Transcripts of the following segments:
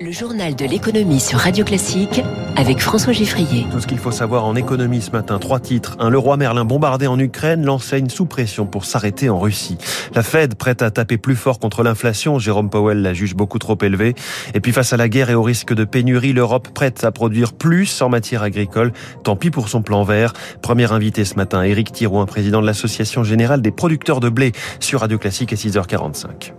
Le journal de l'économie sur Radio Classique avec François Giffrier. Tout ce qu'il faut savoir en économie ce matin. Trois titres. Un, le roi Merlin bombardé en Ukraine, l'enseigne sous pression pour s'arrêter en Russie. La Fed prête à taper plus fort contre l'inflation. Jérôme Powell la juge beaucoup trop élevée. Et puis face à la guerre et au risque de pénurie, l'Europe prête à produire plus en matière agricole. Tant pis pour son plan vert. Premier invité ce matin, Éric Thirouin, président de l'Association générale des producteurs de blé sur Radio Classique à 6h45.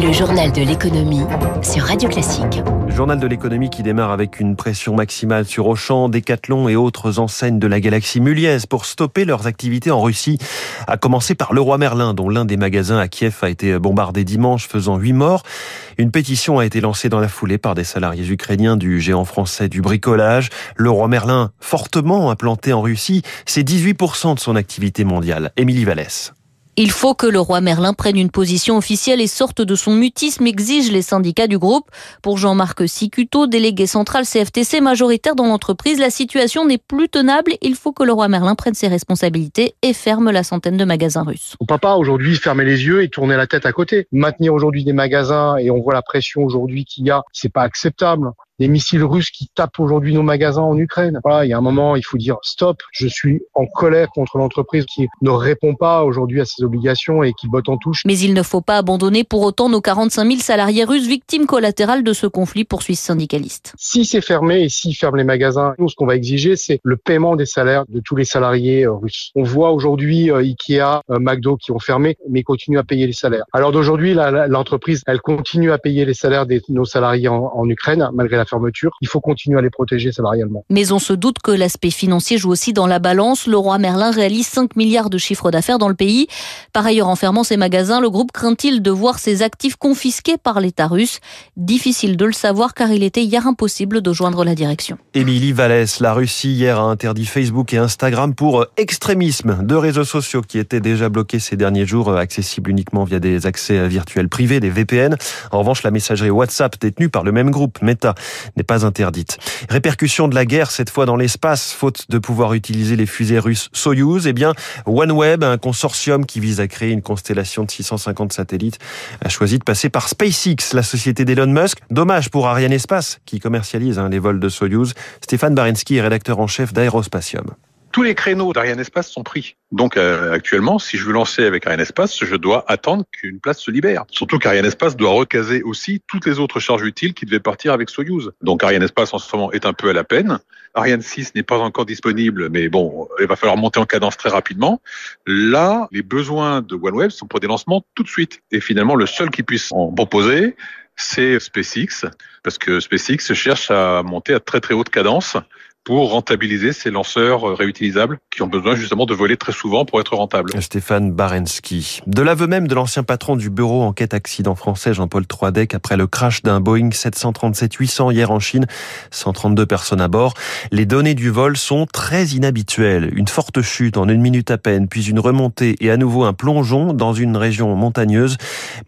Le journal de l'économie sur Radio Classique. Journal de l'économie qui démarre avec une pression maximale sur Auchan, Decathlon et autres enseignes de la galaxie muliaise pour stopper leurs activités en Russie. À commencer par Leroy Merlin, dont l'un des magasins à Kiev a été bombardé dimanche, faisant huit morts. Une pétition a été lancée dans la foulée par des salariés ukrainiens du géant français du bricolage. Leroy Merlin, fortement implanté en Russie, c'est 18% de son activité mondiale. Émilie Vallès. Il faut que le roi Merlin prenne une position officielle et sorte de son mutisme, exigent les syndicats du groupe. Pour Jean-Marc Sicuto, délégué central CFTC majoritaire dans l'entreprise, la situation n'est plus tenable. Il faut que le roi Merlin prenne ses responsabilités et ferme la centaine de magasins russes. On peut pas aujourd'hui fermer les yeux et tourner la tête à côté. Maintenir aujourd'hui des magasins et on voit la pression aujourd'hui qu'il y a, c'est pas acceptable des missiles russes qui tapent aujourd'hui nos magasins en Ukraine. Voilà, il y a un moment, il faut dire stop. Je suis en colère contre l'entreprise qui ne répond pas aujourd'hui à ses obligations et qui botte en touche. Mais il ne faut pas abandonner pour autant nos 45 000 salariés russes victimes collatérales de ce conflit, poursuit ce syndicaliste. Si c'est fermé et s'ils ferment les magasins, nous, ce qu'on va exiger, c'est le paiement des salaires de tous les salariés euh, russes. On voit aujourd'hui euh, Ikea, euh, McDo qui ont fermé, mais continuent à payer les salaires. Alors d'aujourd'hui, l'entreprise, elle continue à payer les salaires de nos salariés en, en Ukraine, malgré la fermeture. Il faut continuer à les protéger salarialement. Mais on se doute que l'aspect financier joue aussi dans la balance. Le roi Merlin réalise 5 milliards de chiffre d'affaires dans le pays. Par ailleurs, en fermant ses magasins, le groupe craint-il de voir ses actifs confisqués par l'État russe? Difficile de le savoir car il était hier impossible de joindre la direction. Émilie Vallès, la Russie hier a interdit Facebook et Instagram pour extrémisme. Deux réseaux sociaux qui étaient déjà bloqués ces derniers jours, accessibles uniquement via des accès virtuels privés, des VPN. En revanche, la messagerie WhatsApp détenue par le même groupe, Meta, n'est pas interdite. Répercussion de la guerre, cette fois dans l'espace, faute de pouvoir utiliser les fusées russes Soyuz, eh bien, OneWeb, un consortium qui vise à créer une constellation de 650 satellites, a choisi de passer par SpaceX, la société d'Elon Musk. Dommage pour Ariane Espace, qui commercialise hein, les vols de Soyuz. Stéphane Barensky est rédacteur en chef d'Aerospatium tous les créneaux d'Ariane Espace sont pris. Donc euh, actuellement, si je veux lancer avec Ariane Espace, je dois attendre qu'une place se libère. Surtout qu'Ariane Espace doit recaser aussi toutes les autres charges utiles qui devaient partir avec Soyuz. Donc Ariane Espace en ce moment est un peu à la peine. Ariane 6 n'est pas encore disponible, mais bon, il va falloir monter en cadence très rapidement. Là, les besoins de OneWeb sont pour des lancements tout de suite. Et finalement, le seul qui puisse en proposer, c'est SpaceX, parce que SpaceX cherche à monter à très très haute cadence pour rentabiliser ces lanceurs réutilisables qui ont besoin justement de voler très souvent pour être rentables. Stéphane Barensky. De l'aveu même de l'ancien patron du bureau enquête accident français Jean-Paul Troidec après le crash d'un Boeing 737-800 hier en Chine, 132 personnes à bord. Les données du vol sont très inhabituelles. Une forte chute en une minute à peine, puis une remontée et à nouveau un plongeon dans une région montagneuse.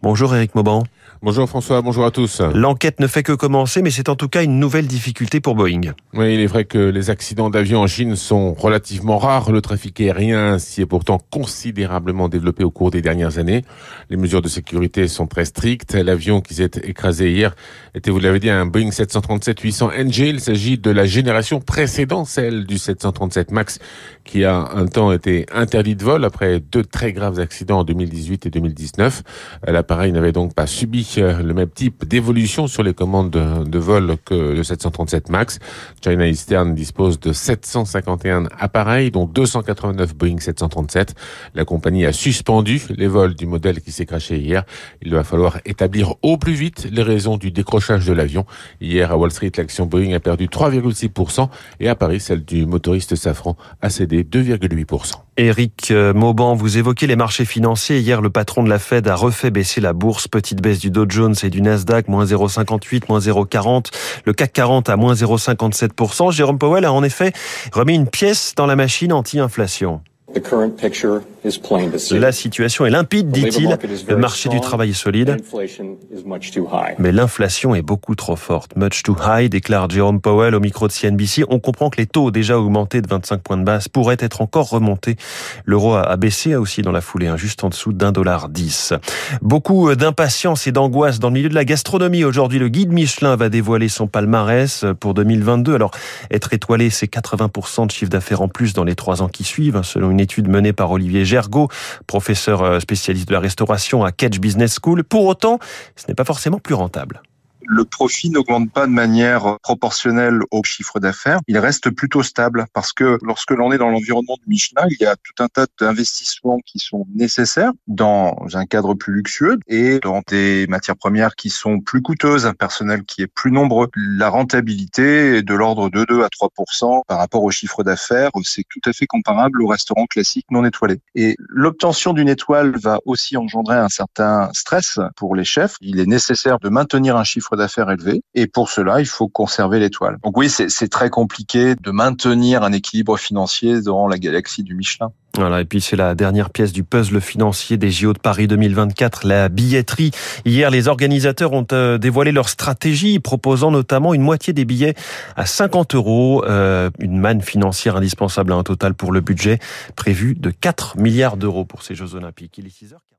Bonjour Eric Mauban. Bonjour François, bonjour à tous. L'enquête ne fait que commencer, mais c'est en tout cas une nouvelle difficulté pour Boeing. Oui, il est vrai que les accidents d'avion en Chine sont relativement rares. Le trafic aérien s'y est pourtant considérablement développé au cours des dernières années. Les mesures de sécurité sont très strictes. L'avion qui s'est écrasé hier était, vous l'avez dit, un Boeing 737-800 NG. Il s'agit de la génération précédente, celle du 737 MAX, qui a un temps été interdit de vol après deux très graves accidents en 2018 et 2019. L'appareil n'avait donc pas subi le même type d'évolution sur les commandes de, vol que le 737 MAX. China Eastern dispose de 751 appareils, dont 289 Boeing 737. La compagnie a suspendu les vols du modèle qui s'est craché hier. Il va falloir établir au plus vite les raisons du décrochage de l'avion. Hier, à Wall Street, l'action Boeing a perdu 3,6% et à Paris, celle du motoriste Safran a cédé 2,8%. Eric euh, Mauban, vous évoquez les marchés financiers. Hier, le patron de la Fed a refait baisser la bourse. Petite baisse du Dow Jones et du Nasdaq, moins 0,58, moins 0,40. Le CAC 40 à moins 0,57%. Jérôme Powell a en effet remis une pièce dans la machine anti-inflation. La situation est limpide, dit-il. Le marché du travail est solide. Mais l'inflation est beaucoup trop forte. Much too high, déclare Jerome Powell au micro de CNBC. On comprend que les taux déjà augmentés de 25 points de base pourraient être encore remontés. L'euro a baissé aussi dans la foulée, hein, juste en dessous d'un dollar dix. Beaucoup d'impatience et d'angoisse dans le milieu de la gastronomie. Aujourd'hui, le guide Michelin va dévoiler son palmarès pour 2022. Alors, être étoilé, c'est 80% de chiffre d'affaires en plus dans les trois ans qui suivent, hein, selon une étude menée par Olivier Gergaud, professeur euh, spécialiste de la restauration à Kedge Business School. Pour autant, ce n'est pas forcément plus rentable le profit n'augmente pas de manière proportionnelle au chiffre d'affaires. Il reste plutôt stable parce que lorsque l'on est dans l'environnement du Michelin, il y a tout un tas d'investissements qui sont nécessaires dans un cadre plus luxueux et dans des matières premières qui sont plus coûteuses, un personnel qui est plus nombreux. La rentabilité est de l'ordre de 2 à 3 par rapport au chiffre d'affaires. C'est tout à fait comparable au restaurant classique non étoilé. Et l'obtention d'une étoile va aussi engendrer un certain stress pour les chefs. Il est nécessaire de maintenir un chiffre d'affaires élevé. Et pour cela, il faut conserver l'étoile. Donc oui, c'est très compliqué de maintenir un équilibre financier dans la galaxie du Michelin. Voilà, et puis c'est la dernière pièce du puzzle financier des JO de Paris 2024, la billetterie. Hier, les organisateurs ont euh, dévoilé leur stratégie, proposant notamment une moitié des billets à 50 euros, euh, une manne financière indispensable à un total pour le budget prévu de 4 milliards d'euros pour ces Jeux Olympiques. Il est 6 heures.